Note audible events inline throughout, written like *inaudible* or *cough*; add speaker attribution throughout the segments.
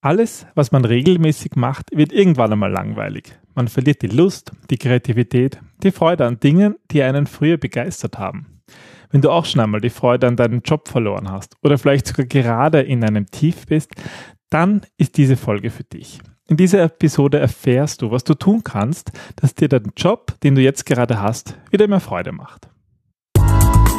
Speaker 1: Alles, was man regelmäßig macht, wird irgendwann einmal langweilig. Man verliert die Lust, die Kreativität, die Freude an Dingen, die einen früher begeistert haben. Wenn du auch schon einmal die Freude an deinem Job verloren hast oder vielleicht sogar gerade in einem Tief bist, dann ist diese Folge für dich. In dieser Episode erfährst du, was du tun kannst, dass dir dein Job, den du jetzt gerade hast, wieder mehr Freude macht.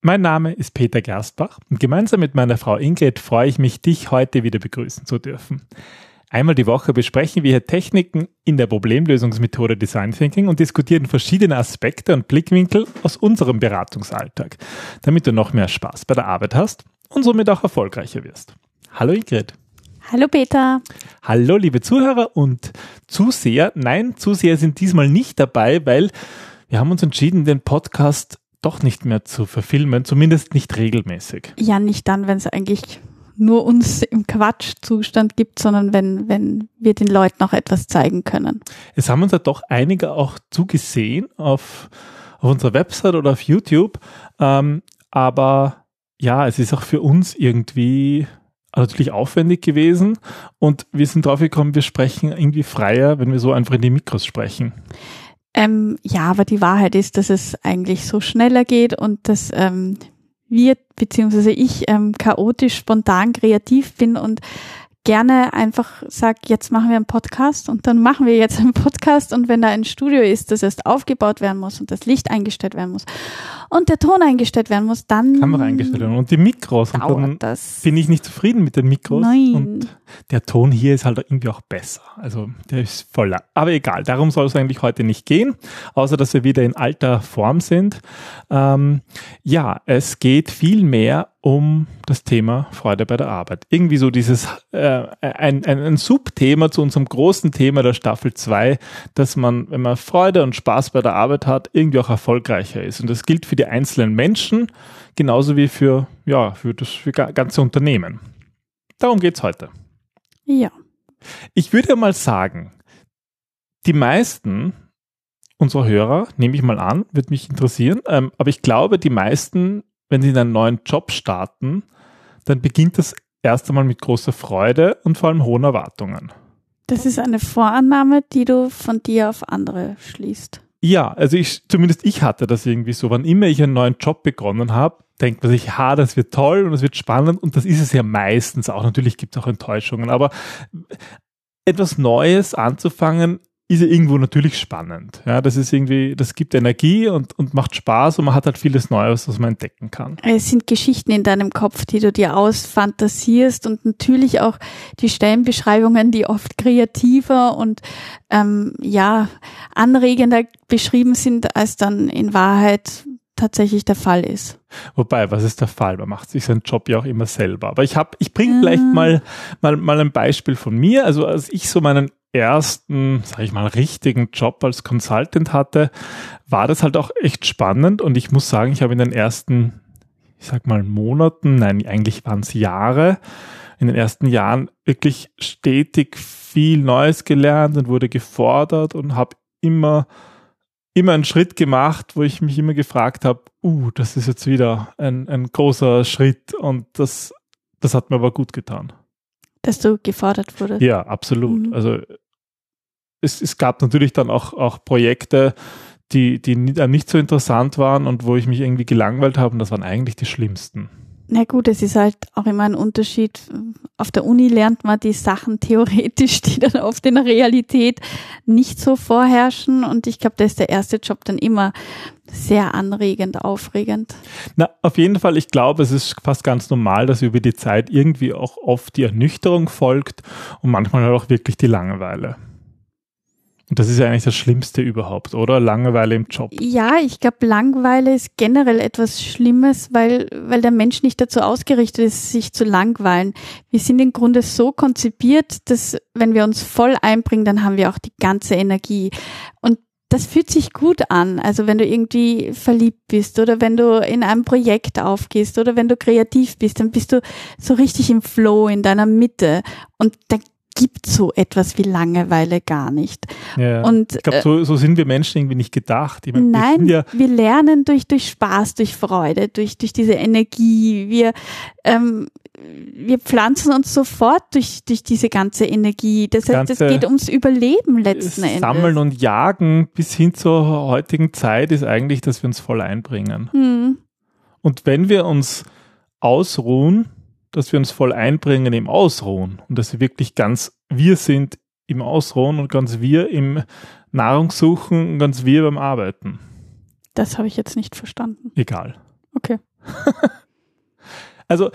Speaker 1: Mein Name ist Peter Gerstbach und gemeinsam mit meiner Frau Ingrid freue ich mich, dich heute wieder begrüßen zu dürfen. Einmal die Woche besprechen wir hier Techniken in der Problemlösungsmethode Design Thinking und diskutieren verschiedene Aspekte und Blickwinkel aus unserem Beratungsalltag, damit du noch mehr Spaß bei der Arbeit hast und somit auch erfolgreicher wirst. Hallo Ingrid.
Speaker 2: Hallo Peter.
Speaker 1: Hallo liebe Zuhörer und Zuseher. Nein, Zuseher sind diesmal nicht dabei, weil wir haben uns entschieden, den Podcast doch nicht mehr zu verfilmen, zumindest nicht regelmäßig.
Speaker 2: Ja, nicht dann, wenn es eigentlich nur uns im Quatschzustand gibt, sondern wenn, wenn wir den Leuten auch etwas zeigen können.
Speaker 1: Es haben uns ja doch einige auch zugesehen auf, auf unserer Website oder auf YouTube. Ähm, aber ja, es ist auch für uns irgendwie natürlich aufwendig gewesen und wir sind drauf gekommen, wir sprechen irgendwie freier, wenn wir so einfach in die Mikros sprechen.
Speaker 2: Ähm, ja, aber die Wahrheit ist, dass es eigentlich so schneller geht und dass ähm, wir beziehungsweise ich ähm, chaotisch, spontan, kreativ bin und gerne einfach sag, jetzt machen wir einen Podcast und dann machen wir jetzt einen Podcast und wenn da ein Studio ist, das erst aufgebaut werden muss und das Licht eingestellt werden muss und der Ton eingestellt werden muss, dann
Speaker 1: Kamera eingestellt werden und die Mikros und dann
Speaker 2: das.
Speaker 1: bin ich nicht zufrieden mit den Mikros
Speaker 2: Nein.
Speaker 1: und der Ton hier ist halt irgendwie auch besser. Also der ist voller. Aber egal, darum soll es eigentlich heute nicht gehen, außer dass wir wieder in alter Form sind. Ähm, ja, es geht viel mehr um das Thema Freude bei der Arbeit. Irgendwie so dieses äh, ein, ein, ein Subthema zu unserem großen Thema der Staffel 2, dass man, wenn man Freude und Spaß bei der Arbeit hat, irgendwie auch erfolgreicher ist. Und das gilt für die einzelnen Menschen genauso wie für, ja, für das für ga- ganze Unternehmen. Darum geht's heute.
Speaker 2: Ja.
Speaker 1: Ich würde mal sagen, die meisten unserer Hörer, nehme ich mal an, wird mich interessieren, ähm, aber ich glaube, die meisten, wenn sie in einen neuen Job starten, dann beginnt das erst einmal mit großer Freude und vor allem hohen Erwartungen.
Speaker 2: Das ist eine Vorannahme, die du von dir auf andere schließt.
Speaker 1: Ja, also ich, zumindest ich hatte das irgendwie so. Wann immer ich einen neuen Job begonnen habe, denkt man sich, ha, das wird toll und es wird spannend und das ist es ja meistens auch. Natürlich gibt es auch Enttäuschungen, aber etwas Neues anzufangen, ist ja irgendwo natürlich spannend. Ja, das ist irgendwie, das gibt Energie und, und macht Spaß und man hat halt vieles Neues, was man entdecken kann.
Speaker 2: Es sind Geschichten in deinem Kopf, die du dir ausfantasierst und natürlich auch die Stellenbeschreibungen, die oft kreativer und ähm, ja anregender beschrieben sind, als dann in Wahrheit tatsächlich der Fall ist.
Speaker 1: Wobei, was ist der Fall? Man macht sich seinen Job ja auch immer selber. Aber ich habe, ich bringe
Speaker 2: Ah.
Speaker 1: vielleicht mal, mal, mal ein Beispiel von mir. Also als ich so meinen ersten, sage ich mal, richtigen Job als Consultant hatte, war das halt auch echt spannend. Und ich muss sagen, ich habe in den ersten, ich sag mal, Monaten, nein, eigentlich waren es Jahre, in den ersten Jahren wirklich stetig viel Neues gelernt und wurde gefordert und habe immer immer einen Schritt gemacht, wo ich mich immer gefragt habe, uh, das ist jetzt wieder ein, ein großer Schritt und das, das hat mir aber gut getan.
Speaker 2: Dass du gefordert wurdest.
Speaker 1: Ja, absolut.
Speaker 2: Mhm.
Speaker 1: Also es, es gab natürlich dann auch, auch Projekte, die, die äh, nicht so interessant waren und wo ich mich irgendwie gelangweilt habe und das waren eigentlich die schlimmsten.
Speaker 2: Na gut, es ist halt auch immer ein Unterschied. Auf der Uni lernt man die Sachen *laughs* theoretisch, die dann oft in der Realität nicht so vorherrschen. Und ich glaube, da ist der erste Job dann immer sehr anregend, aufregend.
Speaker 1: Na, auf jeden Fall, ich glaube, es ist fast ganz normal, dass über die Zeit irgendwie auch oft die Ernüchterung folgt und manchmal halt auch wirklich die Langeweile. Und das ist ja eigentlich das Schlimmste überhaupt, oder? Langeweile im Job.
Speaker 2: Ja, ich glaube, Langweile ist generell etwas Schlimmes, weil, weil der Mensch nicht dazu ausgerichtet ist, sich zu langweilen. Wir sind im Grunde so konzipiert, dass wenn wir uns voll einbringen, dann haben wir auch die ganze Energie. Und das fühlt sich gut an. Also wenn du irgendwie verliebt bist oder wenn du in einem Projekt aufgehst oder wenn du kreativ bist, dann bist du so richtig im Flow, in deiner Mitte. Und da gibt so etwas wie Langeweile gar nicht.
Speaker 1: Ja,
Speaker 2: und
Speaker 1: ich glaube, so, so sind wir Menschen irgendwie nicht gedacht.
Speaker 2: Ich mein, nein, wir, ja wir, lernen durch, durch Spaß, durch Freude, durch, durch diese Energie. Wir, ähm, wir pflanzen uns sofort durch, durch diese ganze Energie. Das heißt, es geht ums Überleben letzten Endes.
Speaker 1: Sammeln und Jagen bis hin zur heutigen Zeit ist eigentlich, dass wir uns voll einbringen. Hm. Und wenn wir uns ausruhen, dass wir uns voll einbringen im Ausruhen und dass wir wirklich ganz wir sind im Ausruhen und ganz wir im Nahrungssuchen und ganz wir beim Arbeiten.
Speaker 2: Das habe ich jetzt nicht verstanden.
Speaker 1: Egal.
Speaker 2: Okay. *laughs*
Speaker 1: Also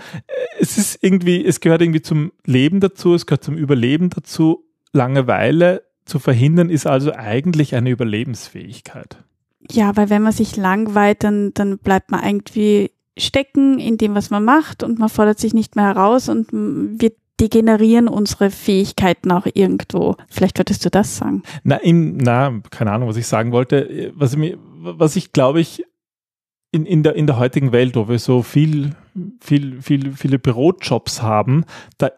Speaker 1: es ist irgendwie, es gehört irgendwie zum Leben dazu, es gehört zum Überleben dazu. Langeweile zu verhindern ist also eigentlich eine Überlebensfähigkeit.
Speaker 2: Ja, weil wenn man sich langweilt, dann, dann bleibt man irgendwie stecken in dem, was man macht und man fordert sich nicht mehr heraus und wir degenerieren unsere Fähigkeiten auch irgendwo. Vielleicht würdest du das sagen.
Speaker 1: Na, in, na, keine Ahnung, was ich sagen wollte. Was, ich, was ich glaube ich in, in, der, in der heutigen Welt, wo wir so viel, viel, viel, viele Bürojobs haben, da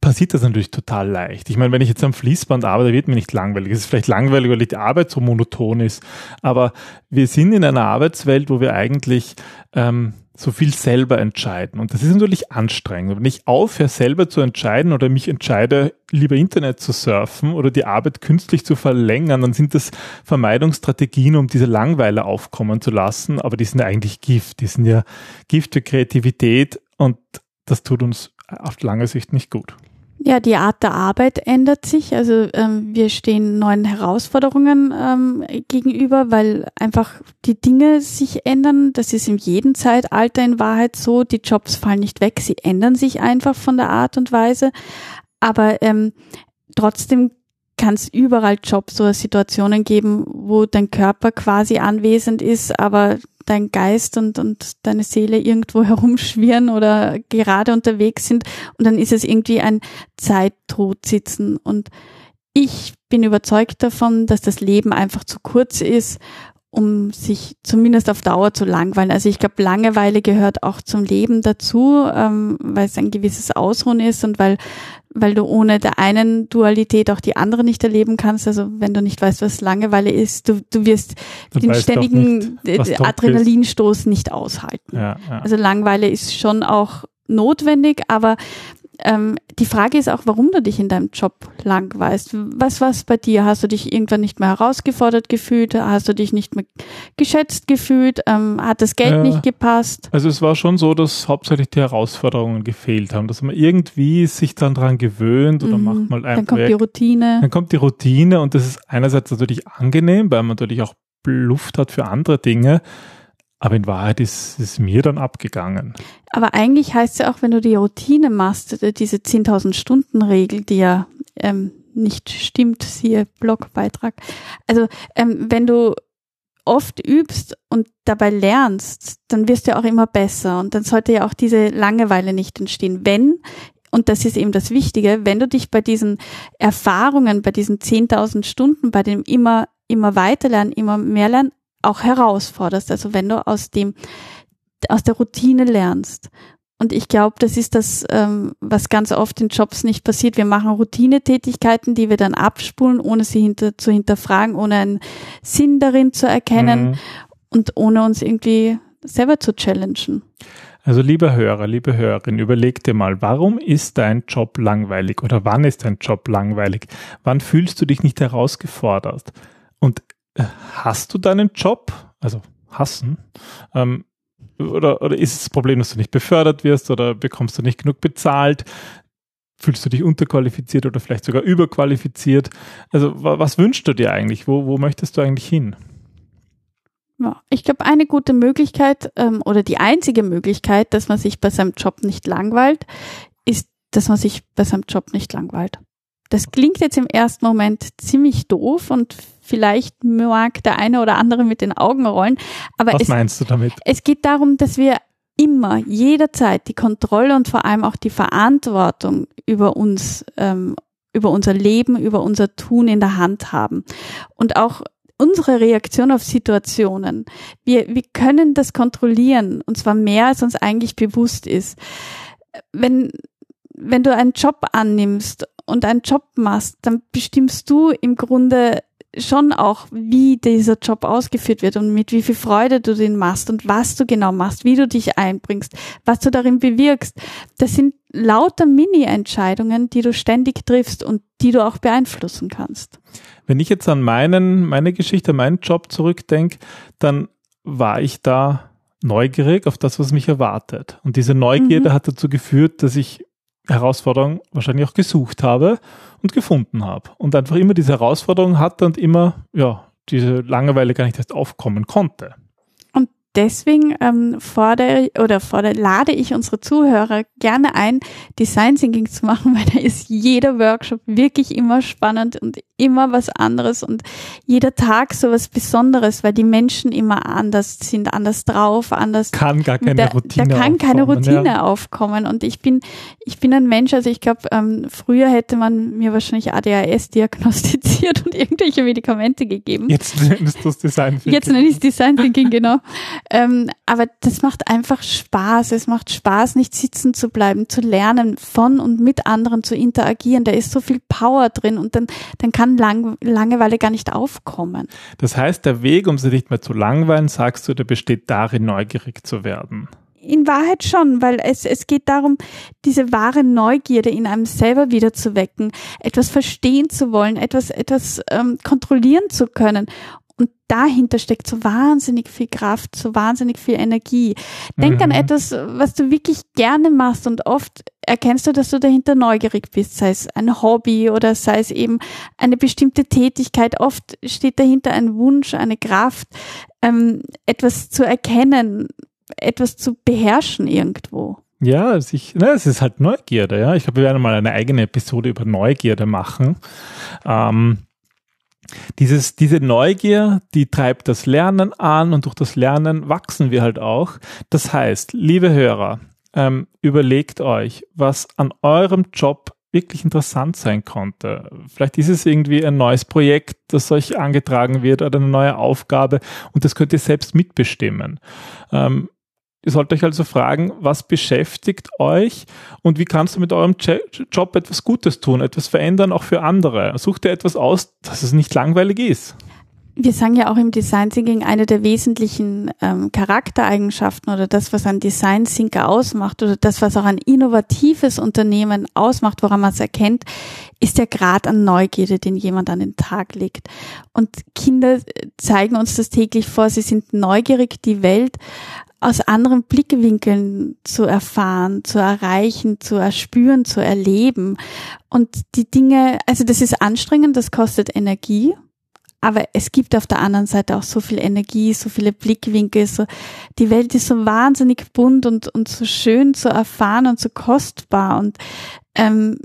Speaker 1: passiert das natürlich total leicht. Ich meine, wenn ich jetzt am Fließband arbeite, wird mir nicht langweilig. Es ist vielleicht langweilig, weil die Arbeit so monoton ist. Aber wir sind in einer Arbeitswelt, wo wir eigentlich ähm, so viel selber entscheiden. Und das ist natürlich anstrengend. Wenn ich aufhöre, selber zu entscheiden oder mich entscheide, lieber Internet zu surfen oder die Arbeit künstlich zu verlängern, dann sind das Vermeidungsstrategien, um diese Langweile aufkommen zu lassen. Aber die sind ja eigentlich Gift. Die sind ja Gift für Kreativität und das tut uns auf lange Sicht nicht gut.
Speaker 2: Ja, die Art der Arbeit ändert sich. Also ähm, wir stehen neuen Herausforderungen ähm, gegenüber, weil einfach die Dinge sich ändern. Das ist in jedem Zeitalter in Wahrheit so. Die Jobs fallen nicht weg, sie ändern sich einfach von der Art und Weise. Aber ähm, trotzdem kann es überall Jobs oder Situationen geben, wo dein Körper quasi anwesend ist, aber dein Geist und, und deine Seele irgendwo *laughs* herumschwirren oder gerade unterwegs sind und dann ist es irgendwie ein Zeittod sitzen und ich bin überzeugt davon, dass das Leben einfach zu kurz ist, um sich zumindest auf Dauer zu langweilen. Also ich glaube, Langeweile gehört auch zum Leben dazu, ähm, weil es ein gewisses Ausruhen ist und weil weil du ohne der einen Dualität auch die andere nicht erleben kannst. Also wenn du nicht weißt, was Langeweile ist, du, du wirst du den ständigen nicht, Adrenalinstoß nicht aushalten. Ja, ja. Also Langeweile ist schon auch notwendig, aber ähm, die Frage ist auch, warum du dich in deinem Job langweilst. Was war es bei dir? Hast du dich irgendwann nicht mehr herausgefordert gefühlt? Hast du dich nicht mehr geschätzt gefühlt? Ähm, hat das Geld ja, nicht gepasst?
Speaker 1: Also es war schon so, dass hauptsächlich die Herausforderungen gefehlt haben, dass man irgendwie sich dann dran gewöhnt oder mhm. macht mal
Speaker 2: einfach. Dann kommt die Routine.
Speaker 1: Dann kommt die Routine und das ist einerseits natürlich angenehm, weil man natürlich auch Luft hat für andere Dinge. Aber in Wahrheit ist es mir dann abgegangen.
Speaker 2: Aber eigentlich heißt es ja auch, wenn du die Routine machst, äh, diese 10.000 Stunden Regel, die ja ähm, nicht stimmt, siehe Blogbeitrag. Also ähm, wenn du oft übst und dabei lernst, dann wirst du auch immer besser und dann sollte ja auch diese Langeweile nicht entstehen. Wenn und das ist eben das Wichtige, wenn du dich bei diesen Erfahrungen, bei diesen 10.000 Stunden, bei dem immer, immer weiter lernen, immer mehr lernen, auch herausforderst. Also wenn du aus dem, aus der Routine lernst. Und ich glaube, das ist das, ähm, was ganz oft in Jobs nicht passiert. Wir machen Routinetätigkeiten, die wir dann abspulen, ohne sie hinter, zu hinterfragen, ohne einen Sinn darin zu erkennen mhm. und ohne uns irgendwie selber zu challengen.
Speaker 1: Also lieber Hörer, liebe Hörerin, überleg dir mal, warum ist dein Job langweilig oder wann ist dein Job langweilig? Wann fühlst du dich nicht herausgefordert? Und hast du deinen Job, also hassen, ähm, oder, oder ist es das Problem, dass du nicht befördert wirst oder bekommst du nicht genug bezahlt? Fühlst du dich unterqualifiziert oder vielleicht sogar überqualifiziert? Also was wünschst du dir eigentlich? Wo, wo möchtest du eigentlich hin?
Speaker 2: Ja, ich glaube, eine gute Möglichkeit ähm, oder die einzige Möglichkeit, dass man sich bei seinem Job nicht langweilt, ist, dass man sich bei seinem Job nicht langweilt. Das klingt jetzt im ersten Moment ziemlich doof und vielleicht mag der eine oder andere mit den Augen rollen. Aber
Speaker 1: Was
Speaker 2: es,
Speaker 1: meinst du damit?
Speaker 2: Es geht darum, dass wir immer, jederzeit die Kontrolle und vor allem auch die Verantwortung über uns, ähm, über unser Leben, über unser Tun in der Hand haben. Und auch unsere Reaktion auf Situationen. Wir, wir können das kontrollieren und zwar mehr, als uns eigentlich bewusst ist. Wenn, wenn du einen Job annimmst und einen Job machst, dann bestimmst du im Grunde schon auch, wie dieser Job ausgeführt wird und mit wie viel Freude du den machst und was du genau machst, wie du dich einbringst, was du darin bewirkst. Das sind lauter Mini-Entscheidungen, die du ständig triffst und die du auch beeinflussen kannst.
Speaker 1: Wenn ich jetzt an meinen, meine Geschichte, meinen Job zurückdenke, dann war ich da neugierig auf das, was mich erwartet. Und diese Neugierde mhm. hat dazu geführt, dass ich Herausforderungen wahrscheinlich auch gesucht habe und gefunden habe. Und einfach immer diese Herausforderung hatte und immer, ja, diese Langeweile gar nicht erst aufkommen konnte
Speaker 2: deswegen ähm, fordere oder fordere, lade ich unsere Zuhörer gerne ein, Design Thinking zu machen, *laughs* weil da ist jeder Workshop wirklich immer spannend und immer was anderes und jeder Tag so was Besonderes, weil die Menschen immer anders sind, anders drauf, anders.
Speaker 1: Kann gar keine
Speaker 2: da,
Speaker 1: Routine
Speaker 2: Da kann keine Routine
Speaker 1: ja.
Speaker 2: aufkommen und ich bin, ich bin ein Mensch, also ich glaube, ähm, früher hätte man mir wahrscheinlich ADHS diagnostiziert *laughs* und irgendwelche Medikamente gegeben.
Speaker 1: Jetzt *laughs* nennst du es Design Thinking.
Speaker 2: Jetzt nenne ich es Design Thinking, genau. Ähm, aber das macht einfach Spaß. Es macht Spaß, nicht sitzen zu bleiben, zu lernen, von und mit anderen zu interagieren. Da ist so viel Power drin und dann, dann kann Lang Langeweile gar nicht aufkommen.
Speaker 1: Das heißt, der Weg, um sie nicht mehr zu langweilen, sagst du, der besteht darin, neugierig zu werden
Speaker 2: in Wahrheit schon, weil es, es geht darum, diese wahre Neugierde in einem selber wieder zu wecken, etwas verstehen zu wollen, etwas, etwas ähm, kontrollieren zu können. Und dahinter steckt so wahnsinnig viel Kraft, so wahnsinnig viel Energie. Denk mhm. an etwas, was du wirklich gerne machst und oft erkennst du, dass du dahinter neugierig bist, sei es ein Hobby oder sei es eben eine bestimmte Tätigkeit. Oft steht dahinter ein Wunsch, eine Kraft, ähm, etwas zu erkennen, etwas zu beherrschen irgendwo.
Speaker 1: Ja, sich, ne, es ist halt Neugierde, ja. Ich glaube, wir werden mal eine eigene Episode über Neugierde machen. Ähm, dieses, diese Neugier, die treibt das Lernen an und durch das Lernen wachsen wir halt auch. Das heißt, liebe Hörer, ähm, überlegt euch, was an eurem Job wirklich interessant sein konnte. Vielleicht ist es irgendwie ein neues Projekt, das euch angetragen wird oder eine neue Aufgabe und das könnt ihr selbst mitbestimmen. Ähm, Ihr sollt euch also fragen, was beschäftigt euch und wie kannst du mit eurem Job etwas Gutes tun, etwas verändern, auch für andere. Such dir etwas aus, dass es nicht langweilig ist.
Speaker 2: Wir sagen ja auch im Design Thinking, eine der wesentlichen ähm, Charaktereigenschaften oder das, was ein Design Thinker ausmacht oder das, was auch ein innovatives Unternehmen ausmacht, woran man es erkennt, ist der Grad an Neugierde, den jemand an den Tag legt. Und Kinder zeigen uns das täglich vor. Sie sind neugierig, die Welt aus anderen Blickwinkeln zu erfahren, zu erreichen, zu erspüren, zu erleben. Und die Dinge, also das ist anstrengend, das kostet Energie. Aber es gibt auf der anderen Seite auch so viel Energie, so viele Blickwinkel, so, die Welt ist so wahnsinnig bunt und, und so schön zu erfahren und so kostbar und, ähm,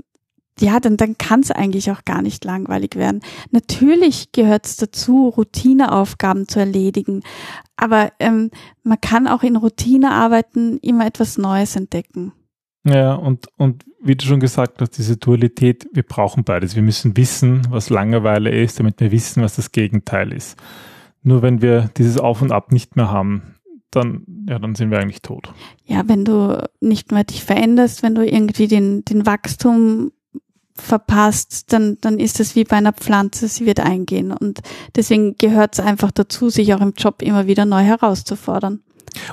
Speaker 2: ja, dann, dann kann es eigentlich auch gar nicht langweilig werden. Natürlich gehört es dazu, Routineaufgaben zu erledigen, aber ähm, man kann auch in Routinearbeiten immer etwas Neues entdecken.
Speaker 1: Ja, und, und wie du schon gesagt hast, diese Dualität, wir brauchen beides. Wir müssen wissen, was Langeweile ist, damit wir wissen, was das Gegenteil ist. Nur wenn wir dieses Auf und Ab nicht mehr haben, dann, ja, dann sind wir eigentlich tot.
Speaker 2: Ja, wenn du nicht mehr dich veränderst, wenn du irgendwie den, den Wachstum verpasst, dann, dann ist es wie bei einer Pflanze, sie wird eingehen. Und deswegen gehört es einfach dazu, sich auch im Job immer wieder neu herauszufordern.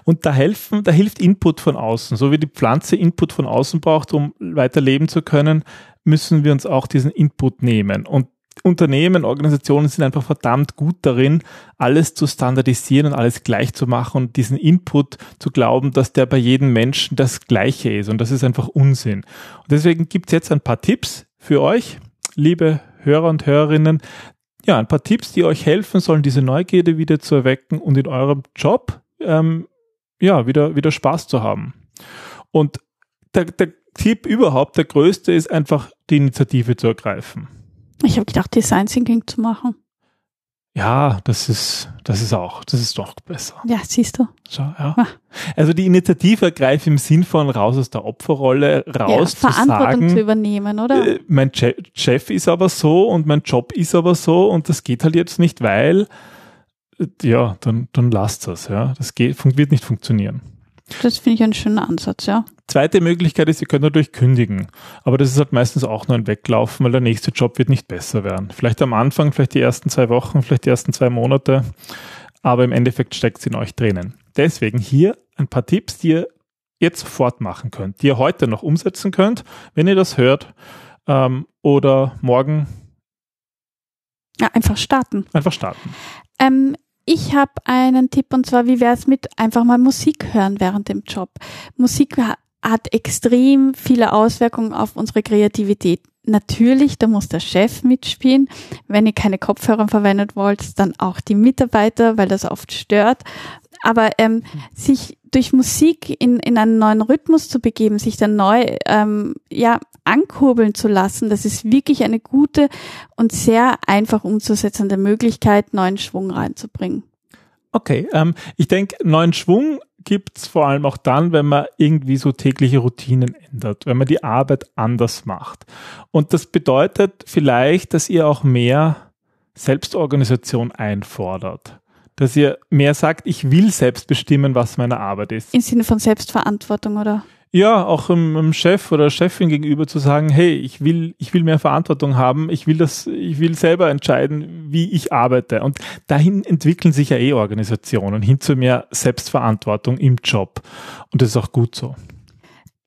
Speaker 1: Und da helfen, da hilft Input von außen. So wie die Pflanze Input von außen braucht, um weiter leben zu können, müssen wir uns auch diesen Input nehmen. Und Unternehmen, Organisationen sind einfach verdammt gut darin, alles zu standardisieren und alles gleich zu machen und diesen Input zu glauben, dass der bei jedem Menschen das gleiche ist. Und das ist einfach Unsinn. Und deswegen gibt es jetzt ein paar Tipps, für euch, liebe Hörer und Hörerinnen, ja, ein paar Tipps, die euch helfen sollen, diese Neugierde wieder zu erwecken und in eurem Job ähm, ja, wieder, wieder Spaß zu haben. Und der, der Tipp überhaupt, der größte, ist einfach die Initiative zu ergreifen.
Speaker 2: Ich habe gedacht, Design Thinking zu machen.
Speaker 1: Ja, das ist, das ist auch, das ist doch besser.
Speaker 2: Ja, siehst du.
Speaker 1: So, ja. Also die Initiative ergreift im Sinn von raus aus der Opferrolle, raus
Speaker 2: ja,
Speaker 1: zu sagen,
Speaker 2: zu übernehmen, oder?
Speaker 1: Äh, mein che Chef ist aber so und mein Job ist aber so und das geht halt jetzt nicht, weil, äh, ja, dann, dann lasst es, ja. Das geht, wird nicht funktionieren.
Speaker 2: Das finde ich einen schönen Ansatz, ja.
Speaker 1: Zweite Möglichkeit ist, ihr könnt natürlich kündigen. Aber das ist halt meistens auch nur ein Weglaufen, weil der nächste Job wird nicht besser werden. Vielleicht am Anfang, vielleicht die ersten zwei Wochen, vielleicht die ersten zwei Monate. Aber im Endeffekt steckt es in euch drinnen. Deswegen hier ein paar Tipps, die ihr jetzt sofort machen könnt, die ihr heute noch umsetzen könnt, wenn ihr das hört. Ähm, oder morgen.
Speaker 2: Ja, einfach starten.
Speaker 1: Einfach starten.
Speaker 2: Ähm, ich habe einen Tipp und zwar, wie wäre es mit einfach mal Musik hören während dem Job? Musik hat extrem viele Auswirkungen auf unsere Kreativität. Natürlich, da muss der Chef mitspielen. Wenn ihr keine Kopfhörer verwendet wollt, dann auch die Mitarbeiter, weil das oft stört. Aber ähm, sich durch Musik in, in einen neuen Rhythmus zu begeben, sich dann neu ähm, ja, ankurbeln zu lassen, das ist wirklich eine gute und sehr einfach umzusetzende Möglichkeit, neuen Schwung reinzubringen.
Speaker 1: Okay, ähm, ich denke, neuen Schwung gibt's vor allem auch dann, wenn man irgendwie so tägliche Routinen ändert, wenn man die Arbeit anders macht. Und das bedeutet vielleicht, dass ihr auch mehr Selbstorganisation einfordert. Dass ihr mehr sagt, ich will selbst bestimmen, was meine Arbeit ist.
Speaker 2: Im Sinne von Selbstverantwortung, oder?
Speaker 1: Ja, auch im, Chef oder Chefin gegenüber zu sagen, hey, ich will, ich will mehr Verantwortung haben, ich will das, ich will selber entscheiden, wie ich arbeite. Und dahin entwickeln sich ja eh Organisationen hin zu mehr Selbstverantwortung im Job. Und das ist auch gut so.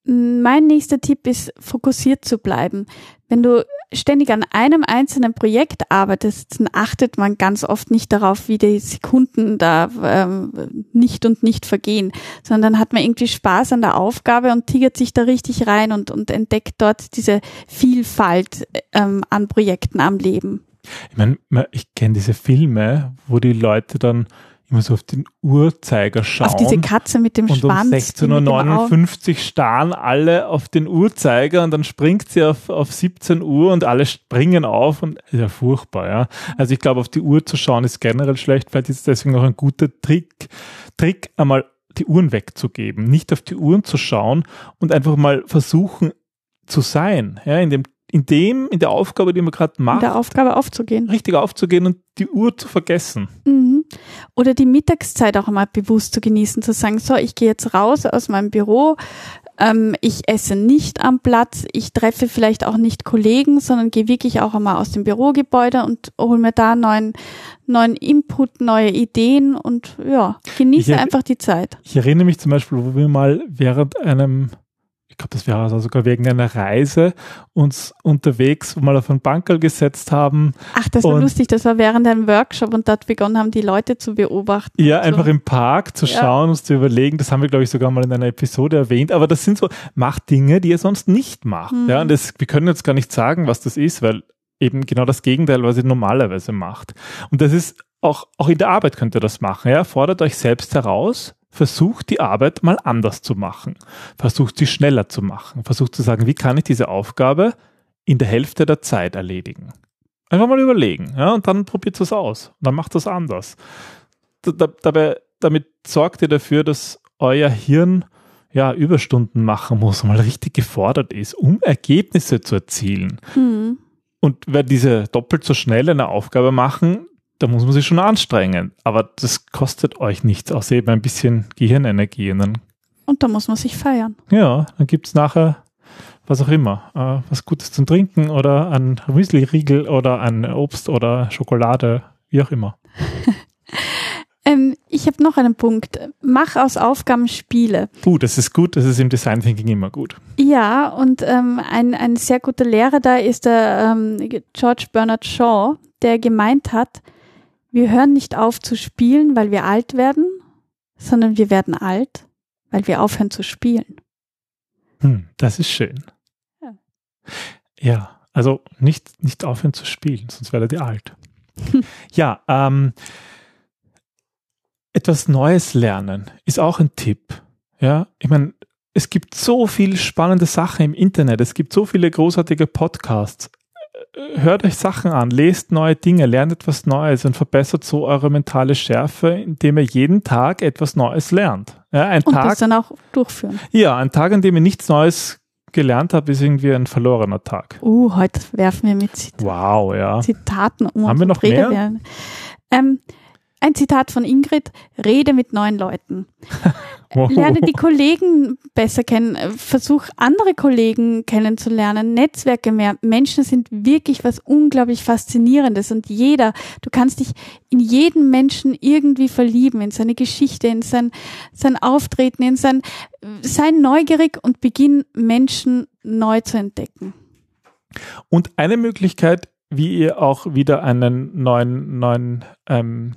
Speaker 2: Mein nächster Tipp ist, fokussiert zu bleiben. Wenn du ständig an einem einzelnen Projekt arbeitest, dann achtet man ganz oft nicht darauf, wie die Sekunden da ähm, nicht und nicht vergehen, sondern dann hat man irgendwie Spaß an der Aufgabe und tigert sich da richtig rein und, und entdeckt dort diese Vielfalt ähm, an Projekten am Leben.
Speaker 1: Ich meine, ich kenne diese Filme, wo die Leute dann immer so auf den Uhrzeiger schauen. Auf
Speaker 2: diese Katze mit dem
Speaker 1: und
Speaker 2: Schwanz.
Speaker 1: um 16.59 Uhr starren alle auf den Uhrzeiger und dann springt sie auf, auf 17 Uhr und alle springen auf und ist ja furchtbar, ja. Also ich glaube, auf die Uhr zu schauen ist generell schlecht, vielleicht ist es deswegen auch ein guter Trick, Trick einmal die Uhren wegzugeben, nicht auf die Uhren zu schauen und einfach mal versuchen zu sein, ja, in dem in dem, in der Aufgabe, die man gerade macht. In
Speaker 2: der Aufgabe aufzugehen.
Speaker 1: Richtig aufzugehen und die Uhr zu vergessen.
Speaker 2: Mhm. Oder die Mittagszeit auch einmal bewusst zu genießen, zu sagen, so, ich gehe jetzt raus aus meinem Büro, ähm, ich esse nicht am Platz, ich treffe vielleicht auch nicht Kollegen, sondern gehe wirklich auch einmal aus dem Bürogebäude und hole mir da neuen, neuen Input, neue Ideen und ja, genieße einfach die Zeit.
Speaker 1: Ich erinnere mich zum Beispiel, wo wir mal während einem glaube, das wäre also sogar wegen einer Reise, uns unterwegs mal auf ein Bankerl gesetzt haben.
Speaker 2: Ach, das war lustig, das war während einem Workshop und dort begonnen haben, die Leute zu beobachten.
Speaker 1: Ja, so. einfach im Park zu schauen, ja. uns zu überlegen, das haben wir, glaube ich, sogar mal in einer Episode erwähnt, aber das sind so, macht Dinge, die ihr sonst nicht macht. Mhm. Ja, und das, wir können jetzt gar nicht sagen, was das ist, weil eben genau das Gegenteil, was ihr normalerweise macht. Und das ist auch, auch in der Arbeit könnt ihr das machen. Ja? Fordert euch selbst heraus, versucht die Arbeit mal anders zu machen, versucht sie schneller zu machen, versucht zu sagen, wie kann ich diese Aufgabe in der Hälfte der Zeit erledigen. Einfach mal überlegen, ja, und dann probiert es aus, und dann macht es anders. Da, dabei, damit sorgt ihr dafür, dass euer Hirn ja Überstunden machen muss, mal richtig gefordert ist, um Ergebnisse zu erzielen. Mhm. Und wer diese doppelt so schnell eine Aufgabe machen, da muss man sich schon anstrengen. Aber das kostet euch nichts, außer eben ein bisschen Gehirnenergie. Und, dann,
Speaker 2: und da muss man sich feiern.
Speaker 1: Ja, dann gibt es nachher was auch immer. Äh, was Gutes zum Trinken oder ein Müsli-Riegel oder ein Obst oder Schokolade, wie auch immer. *laughs*
Speaker 2: ähm, ich habe noch einen Punkt. Mach aus Aufgaben Spiele.
Speaker 1: Uh, das ist gut, das ist im Design Thinking immer gut.
Speaker 2: Ja, und ähm, ein, ein sehr guter Lehrer da ist der ähm, George Bernard Shaw, der gemeint hat, wir hören nicht auf zu spielen, weil wir alt werden, sondern wir werden alt, weil wir aufhören zu spielen.
Speaker 1: Hm, das ist schön. Ja. ja, also nicht, nicht aufhören zu spielen, sonst werdet ihr alt. *laughs* ja, ähm, etwas Neues lernen ist auch ein Tipp. Ja, ich meine, es gibt so viele spannende Sachen im Internet, es gibt so viele großartige Podcasts hört euch Sachen an, lest neue Dinge, lernt etwas Neues und verbessert so eure mentale Schärfe, indem ihr jeden Tag etwas Neues lernt. Ja, ein
Speaker 2: Und
Speaker 1: Tag,
Speaker 2: das dann auch durchführen.
Speaker 1: ja, ein Tag, an dem ihr nichts Neues gelernt habt, ist irgendwie ein verlorener Tag.
Speaker 2: Uh, heute werfen wir mit Zit
Speaker 1: Wow, ja.
Speaker 2: Zitaten um.
Speaker 1: Haben wir
Speaker 2: und
Speaker 1: noch mehr?
Speaker 2: Ähm, ein Zitat von Ingrid, rede mit neuen Leuten. *laughs* Lerne die Kollegen besser kennen, versuch andere Kollegen kennenzulernen, Netzwerke mehr. Menschen sind wirklich was unglaublich Faszinierendes und jeder, du kannst dich in jeden Menschen irgendwie verlieben, in seine Geschichte, in sein, sein Auftreten, in sein, sei neugierig und beginn Menschen neu zu entdecken.
Speaker 1: Und eine Möglichkeit, wie ihr auch wieder einen neuen, neuen, ähm,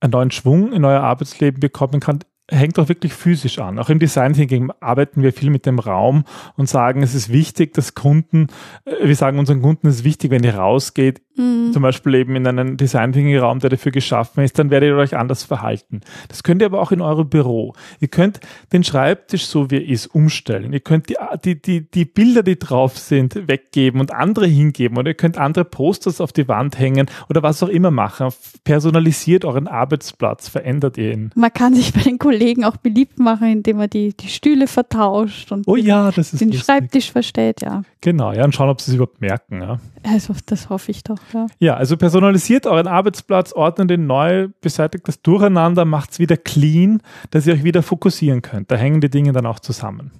Speaker 1: einen neuen Schwung in euer Arbeitsleben bekommen könnt, hängt auch wirklich physisch an. Auch im Design Thinking arbeiten wir viel mit dem Raum und sagen, es ist wichtig, dass Kunden, äh, wir sagen unseren Kunden, es ist wichtig, wenn ihr rausgeht,
Speaker 2: Mhm.
Speaker 1: zum Beispiel eben in einen Design Thinking Raum, der dafür geschaffen ist, dann werdet ihr euch anders verhalten. Das könnt ihr aber auch in eurem Büro. Ihr könnt den Schreibtisch so wie er ist umstellen. Ihr könnt die, die, die, die Bilder, die drauf sind, weggeben und andere hingeben oder ihr könnt andere Posters auf die Wand hängen oder was auch immer machen. Personalisiert euren Arbeitsplatz, verändert ihr ihn.
Speaker 2: Man kann sich bei den Kollegen auch beliebt machen, indem man die, die Stühle vertauscht und
Speaker 1: Oh
Speaker 2: den,
Speaker 1: ja, das ist
Speaker 2: den
Speaker 1: lustig.
Speaker 2: Schreibtisch verstellt, ja.
Speaker 1: Genau, ja, und schauen, ob sie es überhaupt merken. Ja.
Speaker 2: Also das hoffe ich doch, ja.
Speaker 1: Ja, also personalisiert euren Arbeitsplatz, ordnet ihn neu, beseitigt das Durcheinander, macht's wieder clean, dass ihr euch wieder fokussieren könnt. Da hängen die Dinge dann auch zusammen.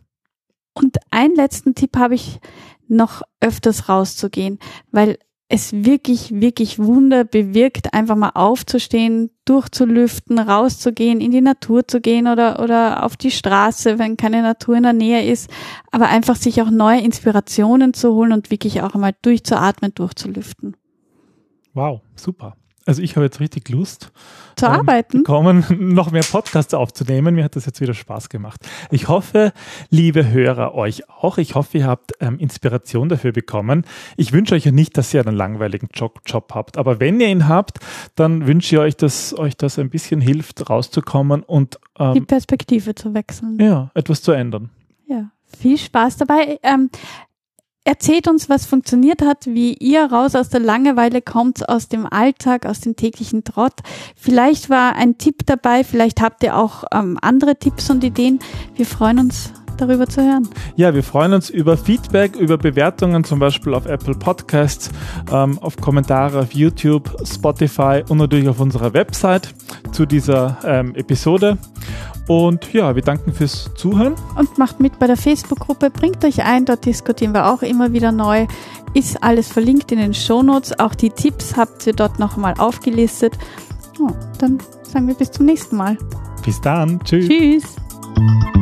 Speaker 2: Und einen letzten Tipp habe ich noch öfters rauszugehen, weil es wirklich, wirklich Wunder bewirkt, einfach mal aufzustehen, durchzulüften, rauszugehen, in die Natur zu gehen oder, oder auf die Straße, wenn keine Natur in der Nähe ist, aber einfach sich auch neue Inspirationen zu holen und wirklich auch einmal durchzuatmen, durchzulüften.
Speaker 1: Wow, super. Also ich habe jetzt richtig Lust,
Speaker 2: Zu
Speaker 1: ähm,
Speaker 2: arbeiten.
Speaker 1: bekommen, *laughs* noch mehr Podcasts aufzunehmen. Mir hat das jetzt wieder Spaß gemacht. Ich hoffe, liebe Hörer, euch auch. Ich hoffe, ihr habt ähm, Inspiration dafür bekommen. Ich wünsche euch ja nicht, dass ihr einen langweiligen Job, Job habt. Aber wenn ihr ihn habt, dann wünsche ich euch, dass euch das ein bisschen hilft, rauszukommen und
Speaker 2: Die
Speaker 1: ähm,
Speaker 2: Perspektive zu wechseln.
Speaker 1: ja, etwas zu ändern.
Speaker 2: Ja, viel Spaß dabei. Ähm, erzählt uns, was funktioniert hat, wie ihr raus aus der Langeweile kommt, aus dem Alltag, aus dem täglichen Trott. Vielleicht war ein Tipp dabei, vielleicht habt ihr auch ähm, andere Tipps und Ideen. Wir freuen uns darüber zu hören.
Speaker 1: Ja, wir freuen uns über Feedback, über Bewertungen, zum Beispiel auf Apple Podcasts, ähm, auf Kommentare auf YouTube, Spotify und natürlich auf unserer Website zu dieser ähm, Episode. Und ja, wir danken fürs Zuhören.
Speaker 2: Und macht mit bei der Facebook-Gruppe, bringt euch ein, dort diskutieren wir auch immer wieder neu. Ist alles verlinkt in den Shownotes. Auch die Tipps habt ihr dort nochmal aufgelistet. Oh, dann sagen wir bis zum nächsten Mal.
Speaker 1: Bis dann. Tschüss.
Speaker 2: Tschüss.